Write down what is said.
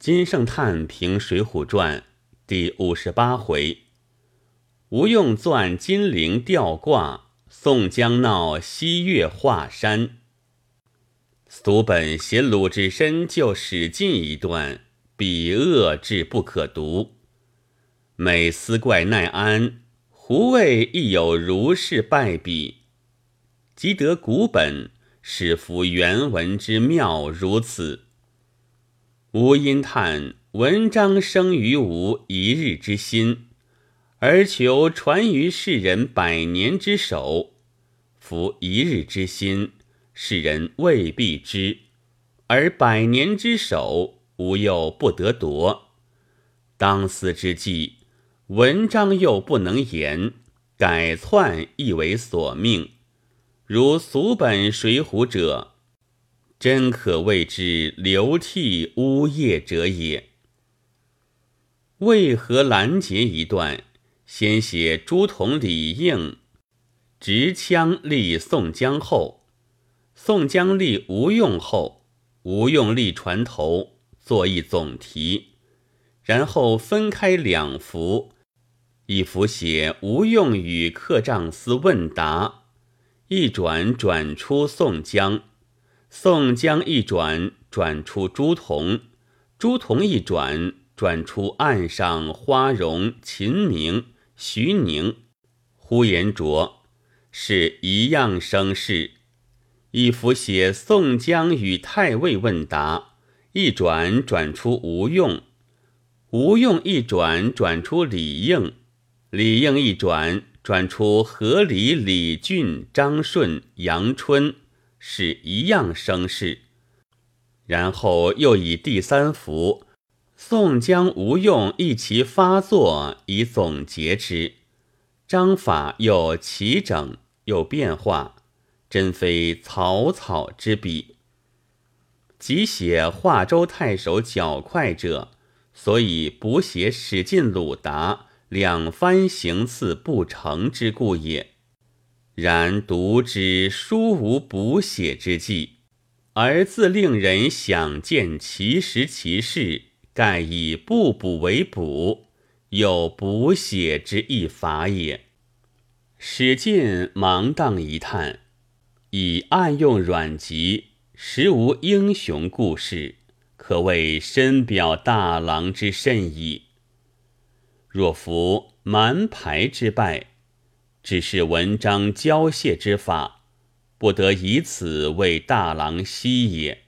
金圣叹评《水浒传》第五十八回：吴用钻金陵吊挂，宋江闹西岳华山。俗本写鲁智深救史进一段，笔恶至不可读。每思怪奈安，胡为亦有如是败笔？即得古本，始服原文之妙如此。吾因叹文章生于吾一日之心，而求传于世人百年之手。夫一日之心，世人未必知；而百年之手，吾又不得夺。当思之际。文章又不能言，改篡亦为所命。如俗本《水浒》者，真可谓之流涕呜咽者也。为何拦截一段？先写朱仝、李应执枪立宋江后，宋江立吴用后，吴用立船头，作一总题，然后分开两幅。一幅写吴用与客帐司问答，一转转出宋江；宋江一转转出朱仝，朱仝一转转出岸上花荣、秦明、徐宁、呼延灼，是一样声势。一幅写宋江与太尉问答，一转转出吴用，吴用一转转出李应。李应一转，转出何李李俊、张顺、杨春，是一样声势。然后又以第三幅，宋江、吴用一齐发作，以总结之。章法又齐整，又变化，真非草草之笔。即写华州太守较快者，所以补写史进、鲁达。两番行刺不成之故也。然读之书无补写之计，而自令人想见其实其事，盖以不补为补，有补写之一法也。史进忙当一叹，以暗用阮籍，实无英雄故事，可谓深表大郎之甚矣。若服蛮牌之败，只是文章交泄之法，不得以此为大郎息也。